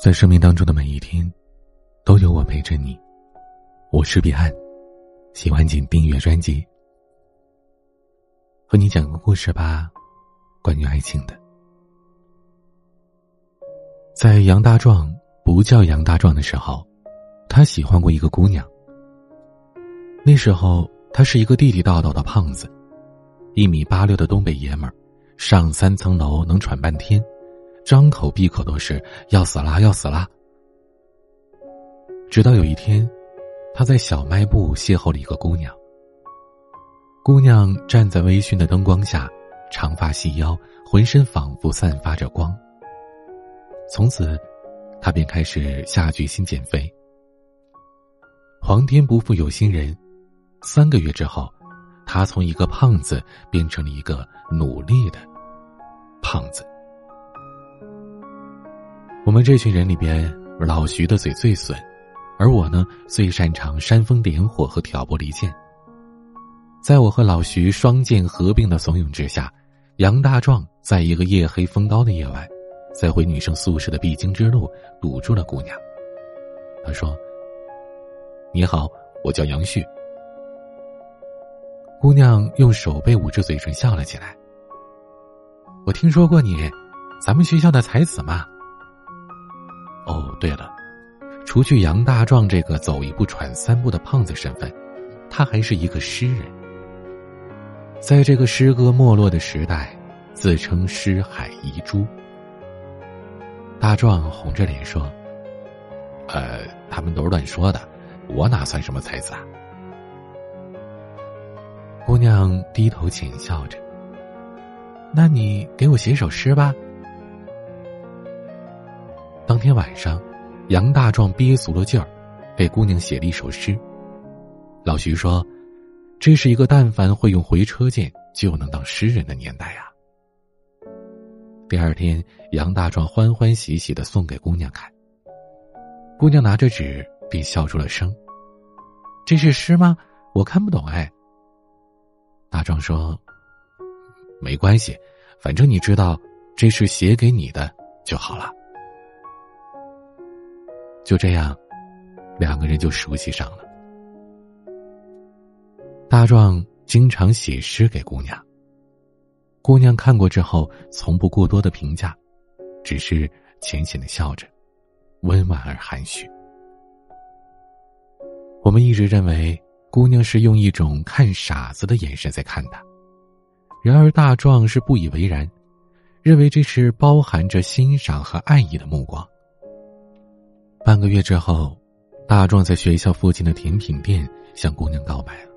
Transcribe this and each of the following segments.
在生命当中的每一天，都有我陪着你。我是彼岸，喜欢请订阅专辑。和你讲个故事吧，关于爱情的。在杨大壮不叫杨大壮的时候，他喜欢过一个姑娘。那时候他是一个地地道道的胖子，一米八六的东北爷们儿，上三层楼能喘半天。张口闭口都是要死啦，要死啦。直到有一天，他在小卖部邂逅了一个姑娘。姑娘站在微醺的灯光下，长发细腰，浑身仿佛散发着光。从此，他便开始下决心减肥。皇天不负有心人，三个月之后，他从一个胖子变成了一个努力的胖子。我们这群人里边，老徐的嘴最损，而我呢，最擅长煽风点火和挑拨离间。在我和老徐双剑合并的怂恿之下，杨大壮在一个夜黑风高的夜晚，在回女生宿舍的必经之路堵住了姑娘。他说：“你好，我叫杨旭。”姑娘用手背捂着嘴唇笑了起来。我听说过你，咱们学校的才子嘛。哦，对了，除去杨大壮这个走一步喘三步的胖子身份，他还是一个诗人。在这个诗歌没落的时代，自称诗海遗珠。大壮红着脸说：“呃，他们都是乱说的，我哪算什么才子啊？”姑娘低头浅笑着：“那你给我写首诗吧。”当天晚上，杨大壮憋足了劲儿，给姑娘写了一首诗。老徐说：“这是一个但凡会用回车键就能当诗人的年代啊。”第二天，杨大壮欢欢喜喜的送给姑娘看。姑娘拿着纸，便笑出了声：“这是诗吗？我看不懂哎。”大壮说：“没关系，反正你知道这是写给你的就好了。”就这样，两个人就熟悉上了。大壮经常写诗给姑娘。姑娘看过之后，从不过多的评价，只是浅浅的笑着，温婉而含蓄。我们一直认为姑娘是用一种看傻子的眼神在看他，然而大壮是不以为然，认为这是包含着欣赏和爱意的目光。半个月之后，大壮在学校附近的甜品店向姑娘告白了。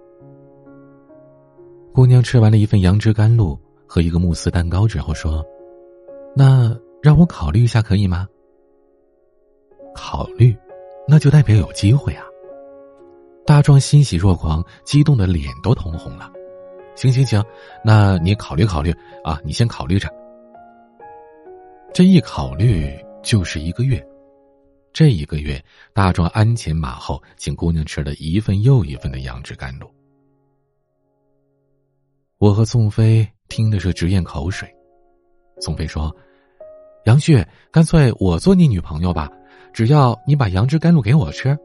姑娘吃完了一份杨枝甘露和一个慕斯蛋糕之后说：“那让我考虑一下，可以吗？”考虑，那就代表有机会啊！大壮欣喜若狂，激动的脸都通红了。行行行，那你考虑考虑啊，你先考虑着。这一考虑就是一个月。这一个月，大壮鞍前马后，请姑娘吃了一份又一份的杨枝甘露。我和宋飞听的是直咽口水。宋飞说：“杨旭，干脆我做你女朋友吧，只要你把杨枝甘露给我吃。”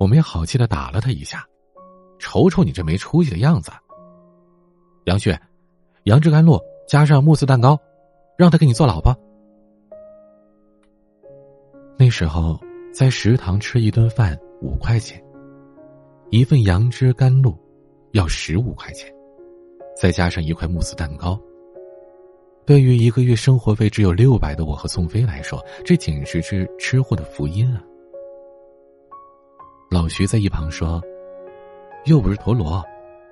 我没好气的打了他一下，瞅瞅你这没出息的样子。杨旭，杨枝甘露加上慕斯蛋糕，让他给你做老婆。那时候，在食堂吃一顿饭五块钱，一份杨枝甘露要十五块钱，再加上一块慕斯蛋糕。对于一个月生活费只有六百的我和宋飞来说，这简直是吃货的福音啊！老徐在一旁说：“又不是陀螺，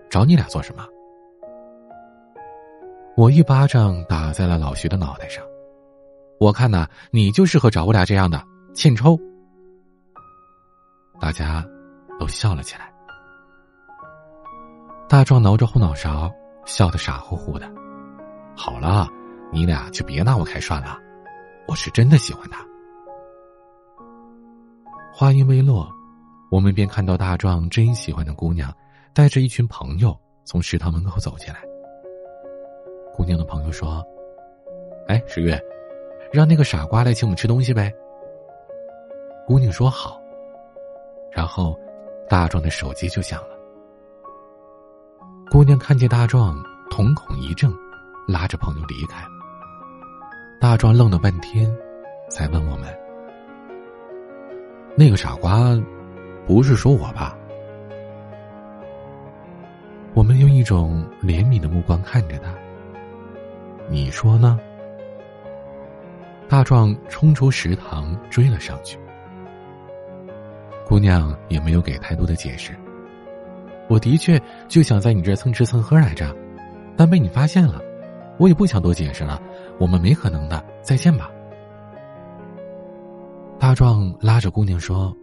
找你俩做什么？”我一巴掌打在了老徐的脑袋上，我看呐，你就适合找我俩这样的。欠抽，大家都笑了起来。大壮挠着后脑勺，笑得傻乎乎的。好了，你俩就别拿我开涮了，我是真的喜欢他。话音未落，我们便看到大壮真喜欢的姑娘，带着一群朋友从食堂门口走进来。姑娘的朋友说：“哎，十月。”让那个傻瓜来请我们吃东西呗。”姑娘说：“好。”然后，大壮的手机就响了。姑娘看见大壮，瞳孔一怔，拉着朋友离开。大壮愣了半天，才问我们：“那个傻瓜，不是说我吧？”我们用一种怜悯的目光看着他。你说呢？大壮冲出食堂追了上去。姑娘也没有给太多的解释。我的确就想在你这蹭吃蹭喝来着，但被你发现了，我也不想多解释了。我们没可能的，再见吧。大壮拉着姑娘说：“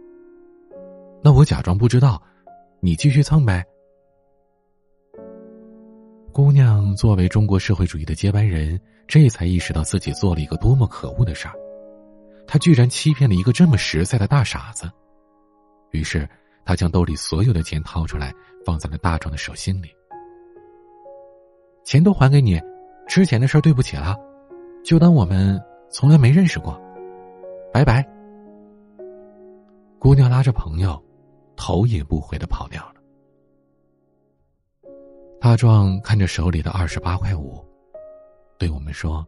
那我假装不知道，你继续蹭呗。”姑娘作为中国社会主义的接班人，这才意识到自己做了一个多么可恶的事儿。她居然欺骗了一个这么实在的大傻子。于是，他将兜里所有的钱掏出来，放在了大壮的手心里。钱都还给你，之前的事对不起了，就当我们从来没认识过，拜拜。姑娘拉着朋友，头也不回的跑掉了。大壮看着手里的二十八块五，对我们说：“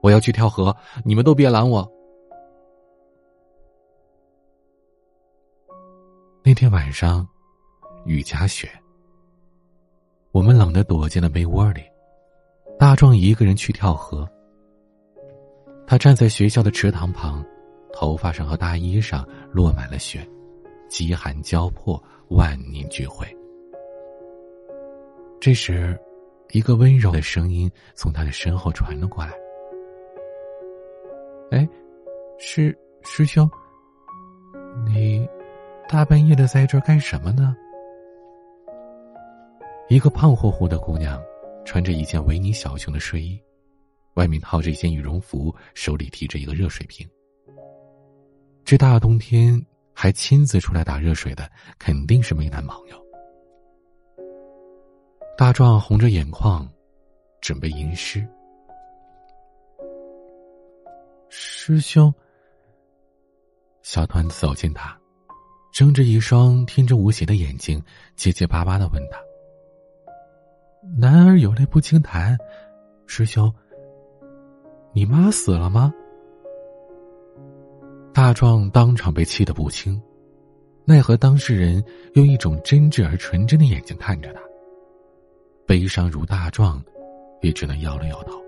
我要去跳河，你们都别拦我。”那天晚上，雨夹雪。我们冷得躲进了被窝里。大壮一个人去跳河。他站在学校的池塘旁，头发上和大衣上落满了雪，饥寒交迫，万念俱灰。这时，一个温柔的声音从他的身后传了过来：“哎，师师兄，你。”大半夜的在这儿干什么呢？一个胖乎乎的姑娘，穿着一件维尼小熊的睡衣，外面套着一件羽绒服，手里提着一个热水瓶。这大冬天还亲自出来打热水的，肯定是没男朋友。大壮红着眼眶，准备吟诗。师兄，小团子走近他。睁着一双天真无邪的眼睛，结结巴巴的问他：“男儿有泪不轻弹，师兄，你妈死了吗？”大壮当场被气得不轻，奈何当事人用一种真挚而纯真的眼睛看着他，悲伤如大壮，也只能摇了摇头。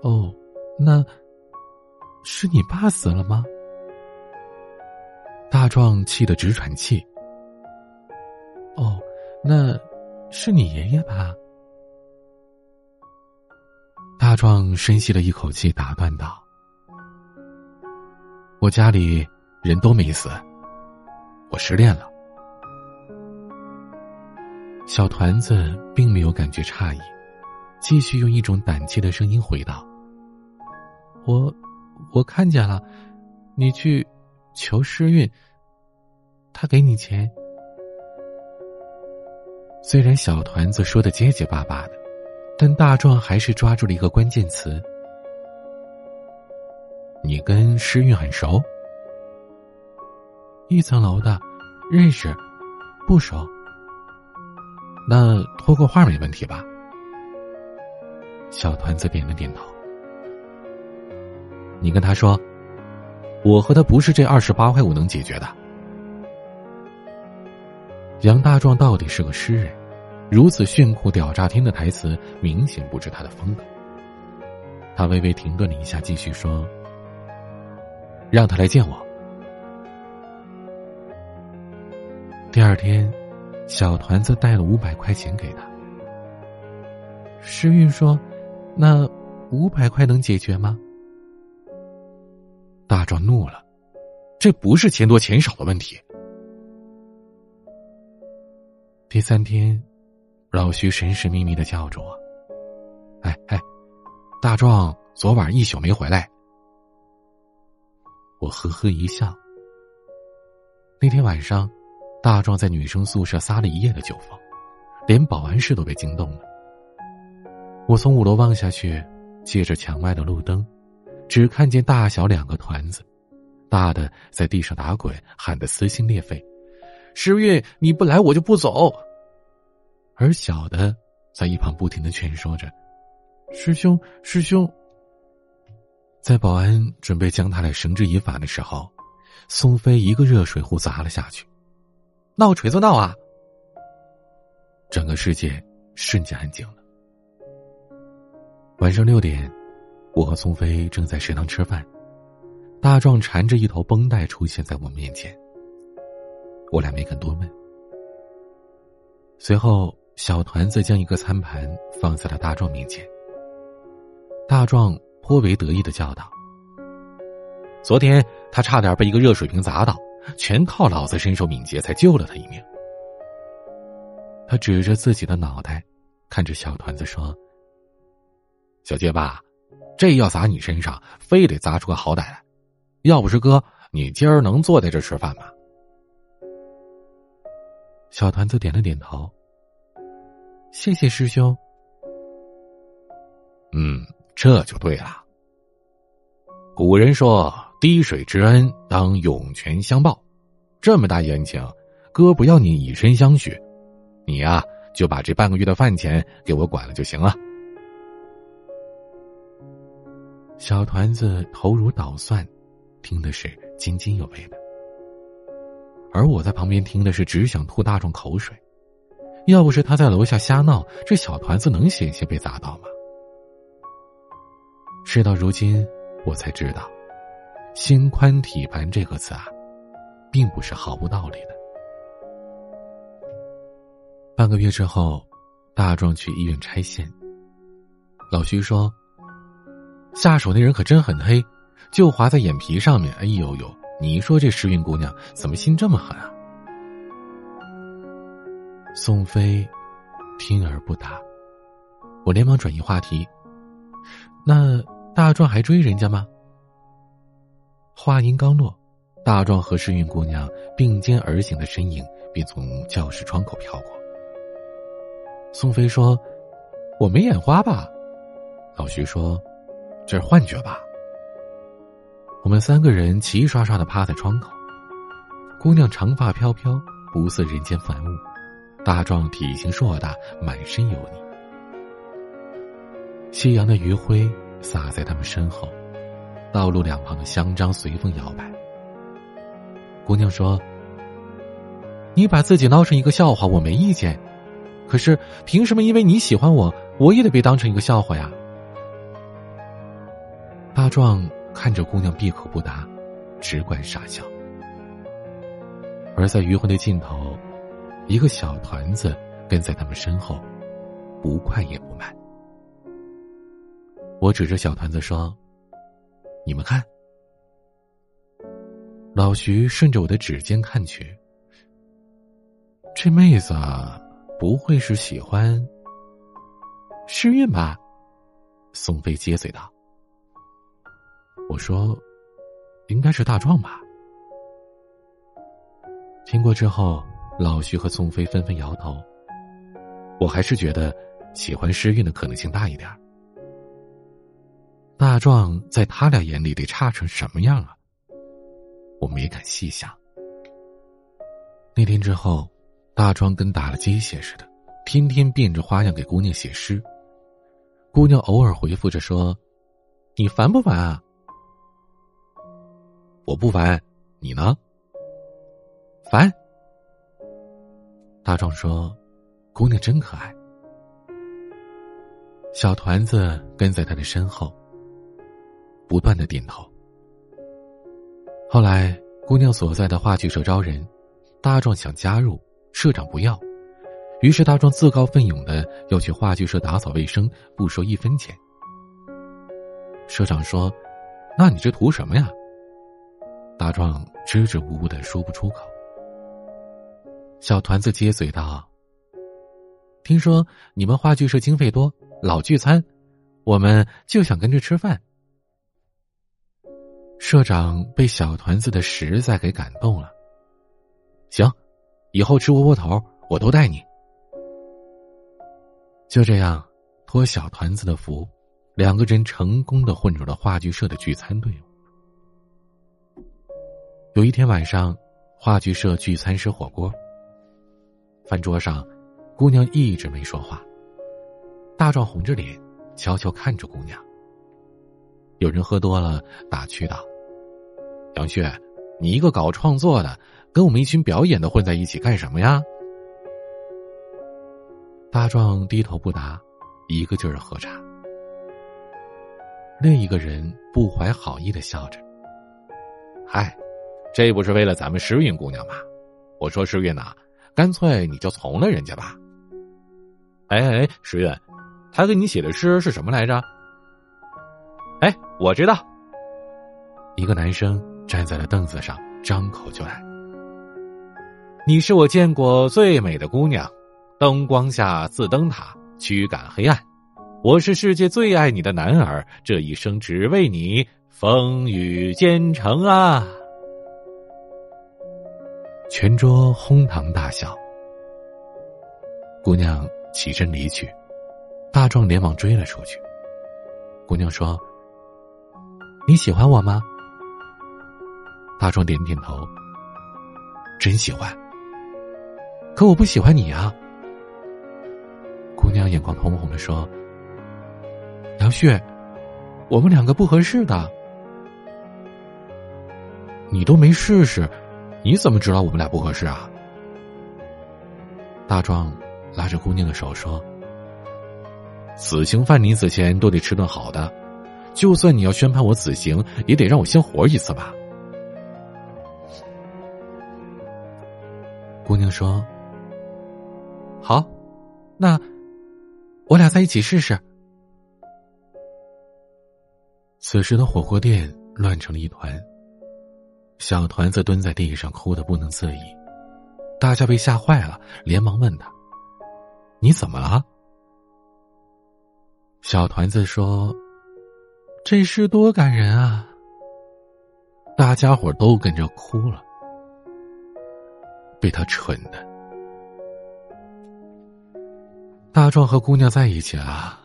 哦，那是你爸死了吗？大壮气得直喘气。哦，那是你爷爷吧？大壮深吸了一口气，打断道：“我家里人都没死，我失恋了。”小团子并没有感觉诧异，继续用一种胆怯的声音回道：“我，我看见了，你去。”求诗韵，他给你钱。虽然小团子说的结结巴巴的，但大壮还是抓住了一个关键词：“你跟诗韵很熟？一层楼的，认识，不熟。那托过话没问题吧？”小团子点了点头。你跟他说。我和他不是这二十八块五能解决的。杨大壮到底是个诗人，如此炫酷屌炸天的台词，明显不是他的风格。他微微停顿了一下，继续说：“让他来见我。”第二天，小团子带了五百块钱给他。诗韵说：“那五百块能解决吗？”大壮怒了，这不是钱多钱少的问题。第三天，老徐神神秘秘的叫住我：“哎哎，大壮昨晚一宿没回来。”我呵呵一笑。那天晚上，大壮在女生宿舍撒了一夜的酒疯，连保安室都被惊动了。我从五楼望下去，借着墙外的路灯，只看见大小两个团子，大的在地上打滚，喊得撕心裂肺：“诗韵，你不来我就不走。”而小的在一旁不停的劝说着：“师兄，师兄。”在保安准备将他俩绳之以法的时候，宋飞一个热水壶砸了下去，闹锤子闹啊！整个世界瞬间安静了。晚上六点，我和宋飞正在食堂吃饭，大壮缠着一头绷带出现在我面前。我俩没敢多问。随后，小团子将一个餐盘放在了大壮面前。大壮颇为得意的叫道：“昨天他差点被一个热水瓶砸到，全靠老子身手敏捷才救了他一命。”他指着自己的脑袋，看着小团子说：“小结巴，这要砸你身上，非得砸出个好歹来。要不是哥，你今儿能坐在这吃饭吗？”小团子点了点头。谢谢师兄。嗯，这就对了。古人说：“滴水之恩，当涌泉相报。”这么大恩情，哥不要你以身相许。你呀，就把这半个月的饭钱给我管了就行了。小团子头如捣蒜，听的是津津有味的，而我在旁边听的是只想吐大壮口水。要不是他在楼下瞎闹，这小团子能险些被砸到吗？事到如今，我才知道，“心宽体盘”这个词啊，并不是毫无道理的。半个月之后，大壮去医院拆线。老徐说：“下手那人可真很黑，就划在眼皮上面。哎呦呦，你一说这诗韵姑娘怎么心这么狠啊？”宋飞听而不答。我连忙转移话题：“那大壮还追人家吗？”话音刚落，大壮和诗韵姑娘并肩而行的身影便从教室窗口飘过。宋飞说：“我没眼花吧？”老徐说：“这是幻觉吧？”我们三个人齐刷刷的趴在窗口。姑娘长发飘飘，不似人间凡物；大壮体型硕大，满身油腻。夕阳的余晖洒在他们身后，道路两旁的香樟随风摇摆。姑娘说：“你把自己闹成一个笑话，我没意见。”可是，凭什么因为你喜欢我，我也得被当成一个笑话呀？大壮看着姑娘闭口不答，只管傻笑。而在余晖的尽头，一个小团子跟在他们身后，不快也不慢。我指着小团子说：“你们看。”老徐顺着我的指尖看去，这妹子。不会是喜欢诗韵吧？宋飞接嘴道：“我说，应该是大壮吧。”听过之后，老徐和宋飞纷纷摇头。我还是觉得喜欢诗韵的可能性大一点。大壮在他俩眼里得差成什么样啊？我没敢细想。那天之后。大壮跟打了鸡血似的，天天变着花样给姑娘写诗。姑娘偶尔回复着说：“你烦不烦啊？”我不烦，你呢？烦。大壮说：“姑娘真可爱。”小团子跟在他的身后，不断的点头。后来，姑娘所在的话剧社招人，大壮想加入。社长不要，于是大壮自告奋勇的要去话剧社打扫卫生，不收一分钱。社长说：“那你这图什么呀？”大壮支支吾吾的说不出口。小团子接嘴道：“听说你们话剧社经费多，老聚餐，我们就想跟着吃饭。”社长被小团子的实在给感动了，行。以后吃窝窝头，我都带你。就这样，托小团子的福，两个人成功的混入了话剧社的聚餐队伍。有一天晚上，话剧社聚餐吃火锅，饭桌上，姑娘一直没说话。大壮红着脸，悄悄看着姑娘。有人喝多了，打趣道：“杨旭，你一个搞创作的，跟我们一群表演的混在一起干什么呀？”大壮低头不答，一个劲儿喝茶。另一个人不怀好意的笑着：“嗨，这不是为了咱们诗韵姑娘吗？我说诗韵呐，干脆你就从了人家吧。”哎哎，诗韵，他给你写的诗是什么来着？哎，我知道。一个男生站在了凳子上，张口就来：“你是我见过最美的姑娘，灯光下似灯塔，驱赶黑暗。”我是世界最爱你的男儿，这一生只为你，风雨兼程啊！全桌哄堂大笑。姑娘起身离去，大壮连忙追了出去。姑娘说：“你喜欢我吗？”大壮点点头，真喜欢。可我不喜欢你啊！姑娘眼眶通红的说。杨旭，我们两个不合适的，你都没试试，你怎么知道我们俩不合适啊？大壮拉着姑娘的手说：“死刑犯临死前都得吃顿好的，就算你要宣判我死刑，也得让我先活一次吧。”姑娘说：“好，那我俩在一起试试。”此时的火锅店乱成了一团。小团子蹲在地上哭得不能自已，大家被吓坏了，连忙问他：“你怎么了？”小团子说：“这事多感人啊！”大家伙都跟着哭了。被他蠢的，大壮和姑娘在一起了，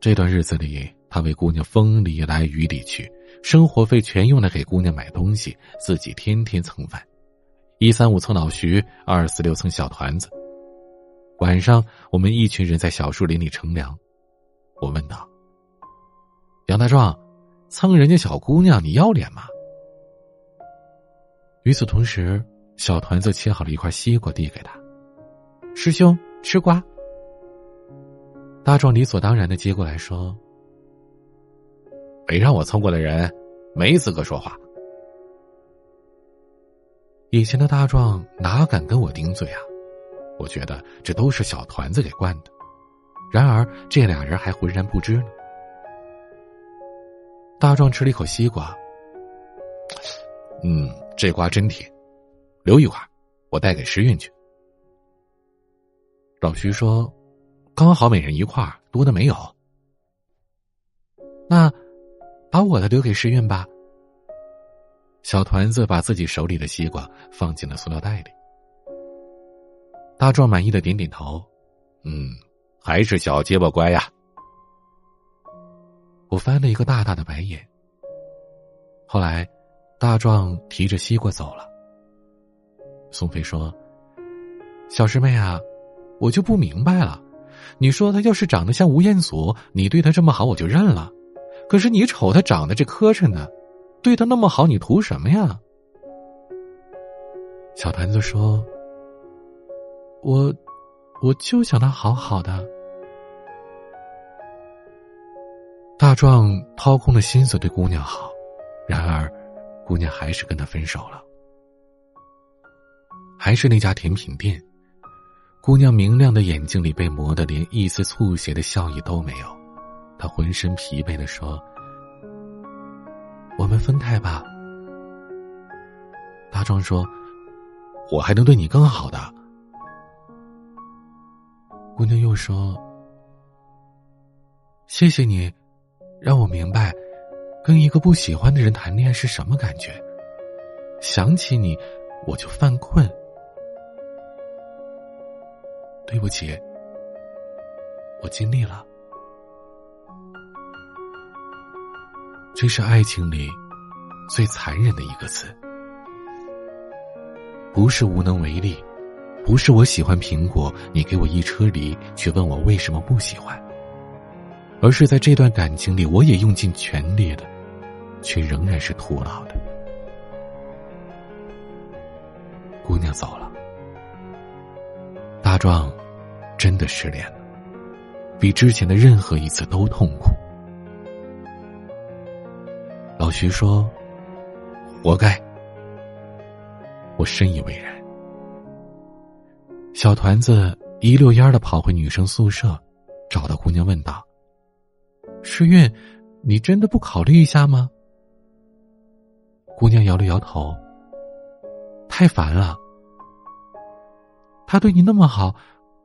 这段日子里。他为姑娘风里来雨里去，生活费全用来给姑娘买东西，自己天天蹭饭，一三五蹭老徐，二四六蹭小团子。晚上，我们一群人在小树林里乘凉。我问道：“杨大壮，蹭人家小姑娘，你要脸吗？”与此同时，小团子切好了一块西瓜递给他：“师兄，吃瓜。”大壮理所当然的接过来说。没让我蹭过的人，没资格说话。以前的大壮哪敢跟我顶嘴啊？我觉得这都是小团子给惯的。然而这俩人还浑然不知呢。大壮吃了一口西瓜，嗯，这瓜真甜，留一块，我带给诗韵去。老徐说：“刚好每人一块，多的没有。”那。把我的留给诗韵吧。小团子把自己手里的西瓜放进了塑料袋里。大壮满意的点点头，嗯，还是小结巴乖呀。我翻了一个大大的白眼。后来，大壮提着西瓜走了。宋飞说：“小师妹啊，我就不明白了，你说他要是长得像吴彦祖，你对他这么好，我就认了。”可是你瞅他长得这磕碜的，对他那么好，你图什么呀？小团子说：“我，我就想他好好的。”大壮掏空了心思对姑娘好，然而，姑娘还是跟他分手了。还是那家甜品店，姑娘明亮的眼睛里被磨得连一丝促狭的笑意都没有。他浑身疲惫的说：“我们分开吧。”大壮说：“我还能对你更好的。”姑娘又说：“谢谢你，让我明白，跟一个不喜欢的人谈恋爱是什么感觉。想起你，我就犯困。对不起，我尽力了。”这是爱情里最残忍的一个词。不是无能为力，不是我喜欢苹果，你给我一车梨，却问我为什么不喜欢。而是在这段感情里，我也用尽全力了，却仍然是徒劳的。姑娘走了，大壮真的失恋了，比之前的任何一次都痛苦。老徐说：“活该。”我深以为然。小团子一溜烟的跑回女生宿舍，找到姑娘问道：“诗韵，你真的不考虑一下吗？”姑娘摇了摇头。太烦了。他对你那么好，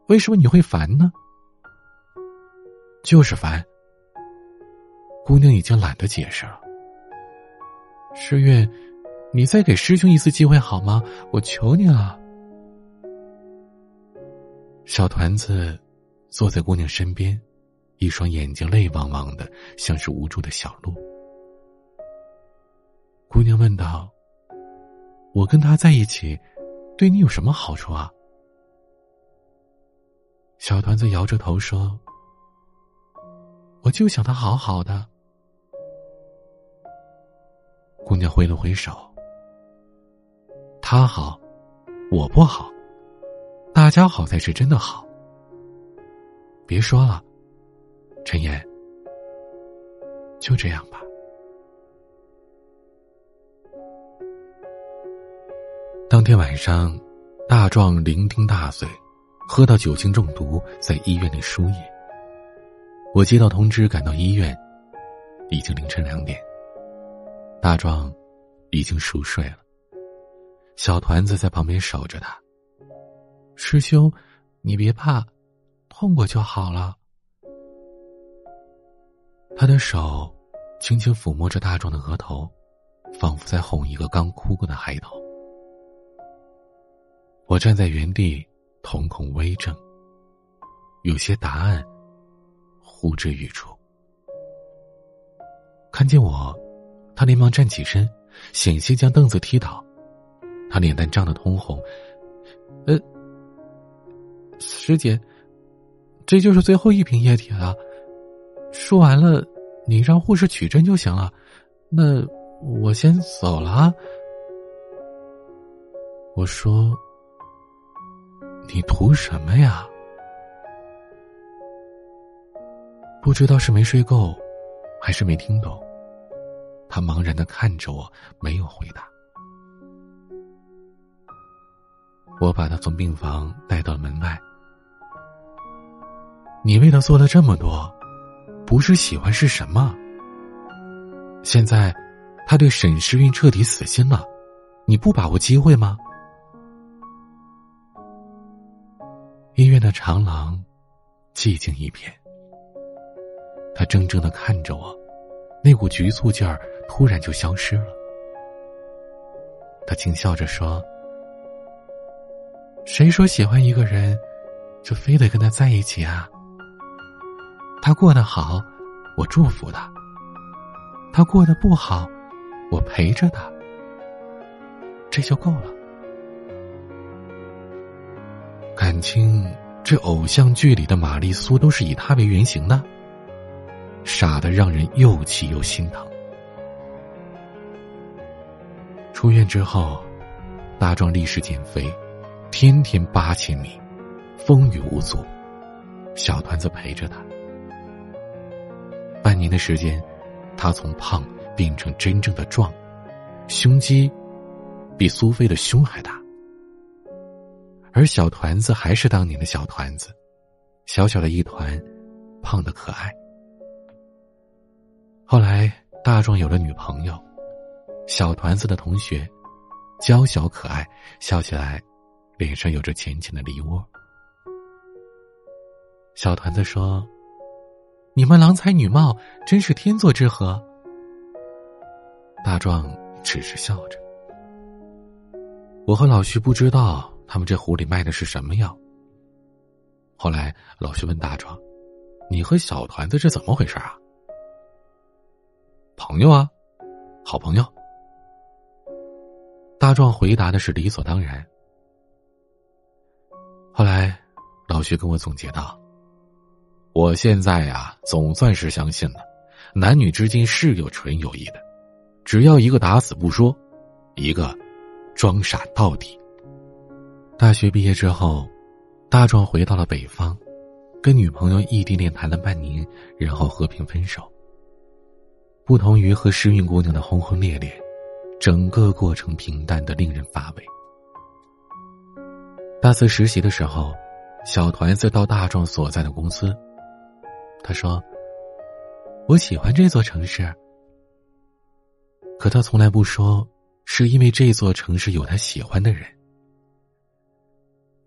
为什么你会烦呢？就是烦。姑娘已经懒得解释了。诗韵。你再给师兄一次机会好吗？我求你了。小团子坐在姑娘身边，一双眼睛泪汪汪的，像是无助的小鹿。姑娘问道：“我跟他在一起，对你有什么好处啊？”小团子摇着头说：“我就想他好好的。”姑娘挥了挥手。他好，我不好，大家好才是真的好。别说了，陈岩，就这样吧。当天晚上，大壮伶仃大醉，喝到酒精中毒，在医院里输液。我接到通知，赶到医院，已经凌晨两点。大壮已经熟睡了。小团子在旁边守着他。师兄，你别怕，痛过就好了。他的手轻轻抚摸着大壮的额头，仿佛在哄一个刚哭过的孩童。我站在原地，瞳孔微睁，有些答案呼之欲出。看见我，他连忙站起身，险些将凳子踢倒。他脸蛋涨得通红，呃，师姐，这就是最后一瓶液体了。输完了，你让护士取针就行了。那我先走了啊。我说：“你图什么呀？”不知道是没睡够，还是没听懂。他茫然的看着我，没有回答。我把他从病房带到门外。你为他做了这么多，不是喜欢是什么？现在，他对沈诗韵彻底死心了，你不把握机会吗？医院的长廊，寂静一片。他怔怔的看着我，那股局促劲儿突然就消失了。他轻笑着说。谁说喜欢一个人，就非得跟他在一起啊？他过得好，我祝福他；他过得不好，我陪着他，这就够了。感情，这偶像剧里的玛丽苏都是以他为原型的，傻的让人又气又心疼。出院之后，大壮立时减肥。天天八千米，风雨无阻，小团子陪着他。半年的时间，他从胖变成真正的壮，胸肌比苏菲的胸还大。而小团子还是当年的小团子，小小的一团，胖的可爱。后来大壮有了女朋友，小团子的同学，娇小可爱，笑起来。脸上有着浅浅的梨窝。小团子说：“你们郎才女貌，真是天作之合。”大壮只是笑着。我和老徐不知道他们这壶里卖的是什么药。后来老徐问大壮：“你和小团子这怎么回事啊？”朋友啊，好朋友。大壮回答的是理所当然。后来，老徐跟我总结道：“我现在呀，总算是相信了，男女之间是有纯友谊的，只要一个打死不说，一个装傻到底。”大学毕业之后，大壮回到了北方，跟女朋友异地恋谈了半年，然后和平分手。不同于和诗韵姑娘的轰轰烈烈，整个过程平淡的令人乏味。大四实习的时候，小团子到大壮所在的公司。他说：“我喜欢这座城市。”可他从来不说，是因为这座城市有他喜欢的人。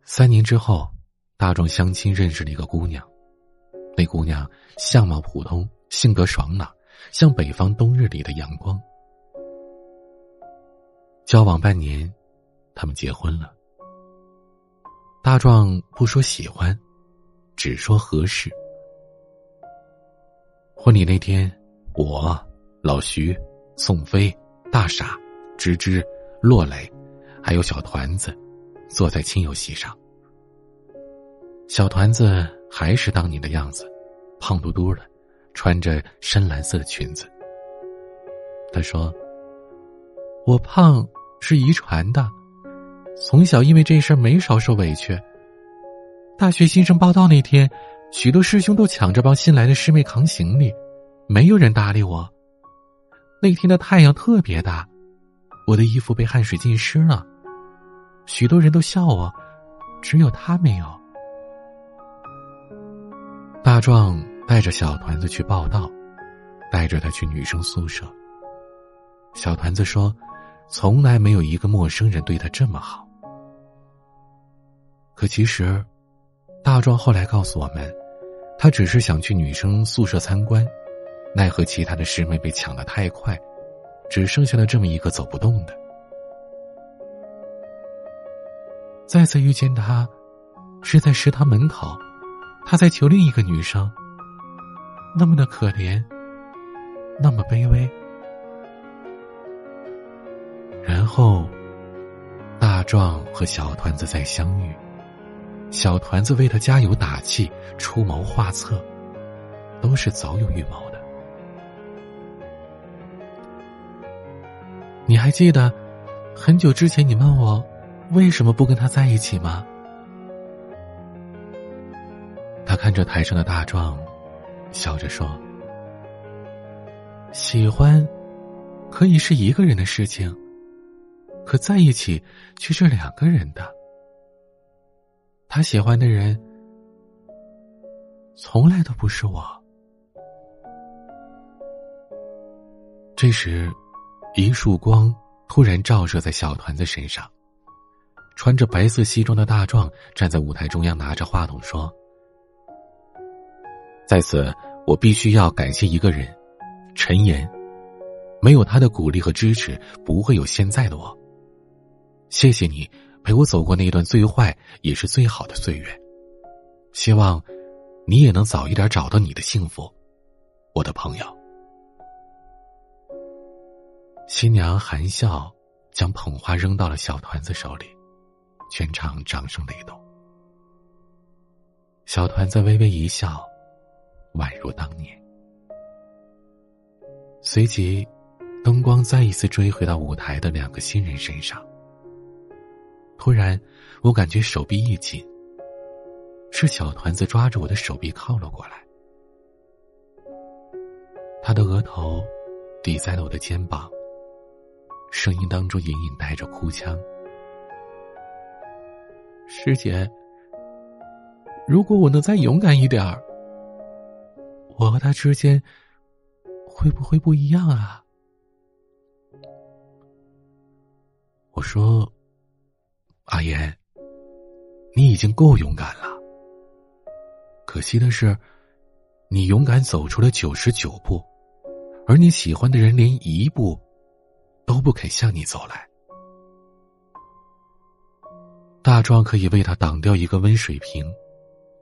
三年之后，大壮相亲认识了一个姑娘，那姑娘相貌普通，性格爽朗。像北方冬日里的阳光。交往半年，他们结婚了。大壮不说喜欢，只说合适。婚礼那天，我、老徐、宋飞、大傻、芝芝、洛磊，还有小团子，坐在亲友席上。小团子还是当年的样子，胖嘟嘟的。穿着深蓝色的裙子，他说：“我胖是遗传的，从小因为这事儿没少受委屈。大学新生报道那天，许多师兄都抢着帮新来的师妹扛行李，没有人搭理我。那天的太阳特别大，我的衣服被汗水浸湿了，许多人都笑我，只有他没有。”大壮。带着小团子去报道，带着他去女生宿舍。小团子说：“从来没有一个陌生人对他这么好。”可其实，大壮后来告诉我们，他只是想去女生宿舍参观，奈何其他的师妹被抢的太快，只剩下了这么一个走不动的。再次遇见他，是在食堂门口，他在求另一个女生。那么的可怜，那么卑微。然后，大壮和小团子再相遇，小团子为他加油打气、出谋划策，都是早有预谋的。你还记得很久之前你问我为什么不跟他在一起吗？他看着台上的大壮。笑着说：“喜欢，可以是一个人的事情，可在一起却是两个人的。他喜欢的人，从来都不是我。”这时，一束光突然照射在小团子身上，穿着白色西装的大壮站在舞台中央，拿着话筒说。在此，我必须要感谢一个人，陈岩。没有他的鼓励和支持，不会有现在的我。谢谢你陪我走过那段最坏也是最好的岁月。希望你也能早一点找到你的幸福，我的朋友。新娘含笑将捧花扔到了小团子手里，全场掌声雷动。小团子微微一笑。宛如当年。随即，灯光再一次追回到舞台的两个新人身上。突然，我感觉手臂一紧，是小团子抓着我的手臂靠了过来。他的额头抵在了我的肩膀，声音当中隐隐带着哭腔：“师姐，如果我能再勇敢一点儿。”我和他之间会不会不一样啊？我说：“阿言，你已经够勇敢了。可惜的是，你勇敢走出了九十九步，而你喜欢的人连一步都不肯向你走来。大壮可以为他挡掉一个温水瓶，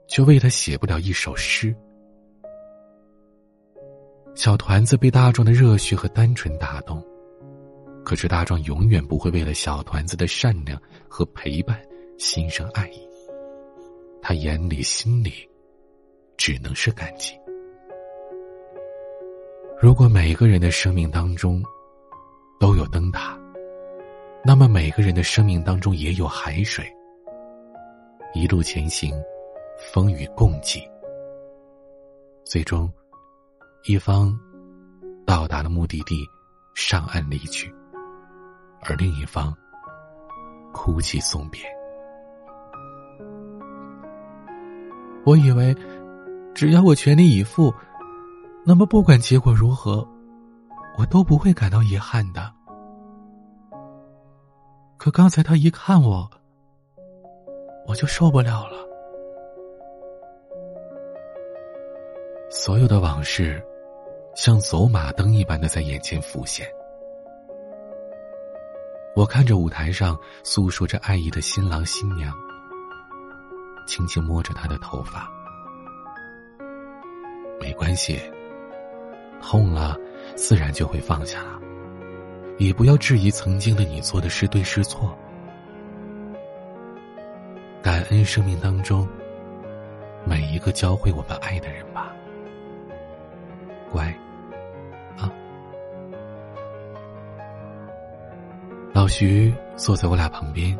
却为他写不了一首诗。”小团子被大壮的热血和单纯打动，可是大壮永远不会为了小团子的善良和陪伴心生爱意。他眼里心里只能是感激。如果每个人的生命当中都有灯塔，那么每个人的生命当中也有海水。一路前行，风雨共济，最终。一方到达了目的地，上岸离去；而另一方哭泣送别。我以为，只要我全力以赴，那么不管结果如何，我都不会感到遗憾的。可刚才他一看我，我就受不了了。所有的往事。像走马灯一般的在眼前浮现。我看着舞台上诉说着爱意的新郎新娘，轻轻摸着他的头发。没关系，痛了自然就会放下了。也不要质疑曾经的你做的是对是错。感恩生命当中每一个教会我们爱的人吧，乖。啊老徐坐在我俩旁边，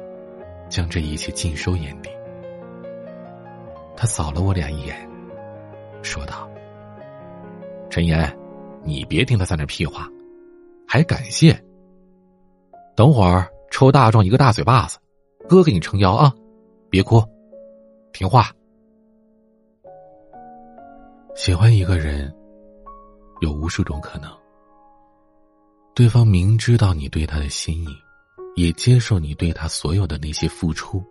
将这一切尽收眼底。他扫了我俩一眼，说道：“陈岩，你别听他在那屁话，还感谢。等会儿抽大壮一个大嘴巴子，哥给你撑腰啊！别哭，听话。喜欢一个人，有无数种可能。”对方明知道你对他的心意，也接受你对他所有的那些付出，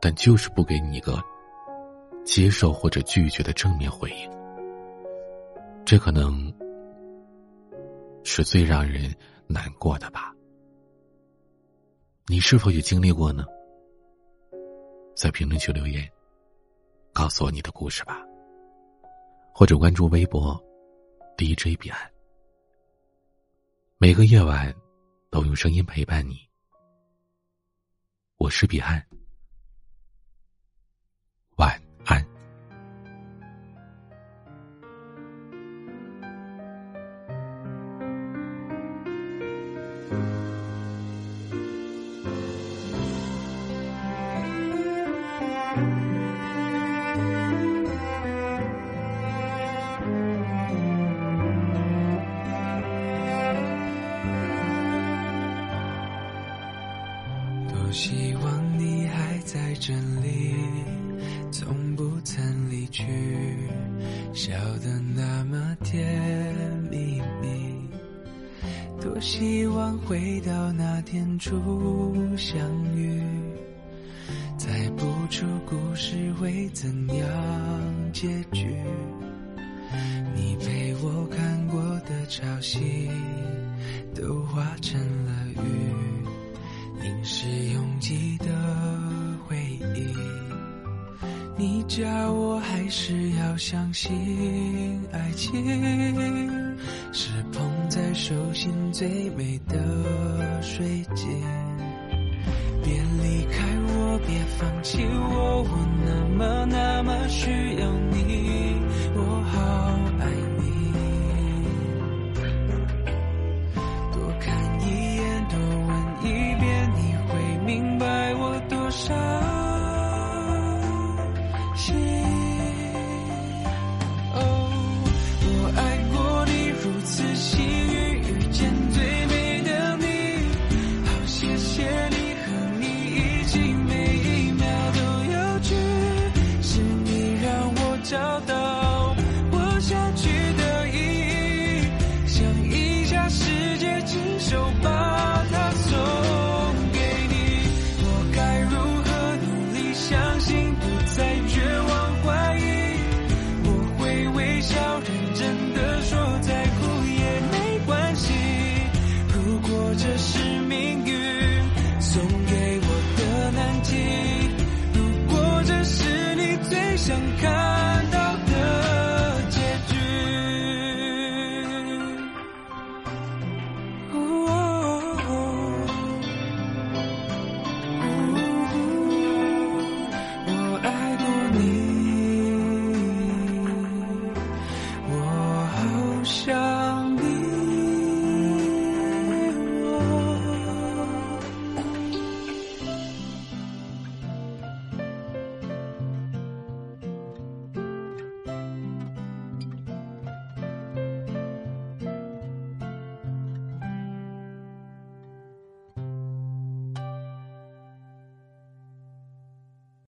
但就是不给你一个接受或者拒绝的正面回应。这可能是最让人难过的吧？你是否也经历过呢？在评论区留言，告诉我你的故事吧，或者关注微博 DJ 彼岸。每个夜晚，都用声音陪伴你。我是彼岸，会怎样结局。你陪我看过的潮汐，都化成了雨。凝视拥挤的回忆，你叫我还是要相信爱情，是捧在手心最美的水晶。别离开我，别放弃我，我那么那么需要你，我好。show. Bye.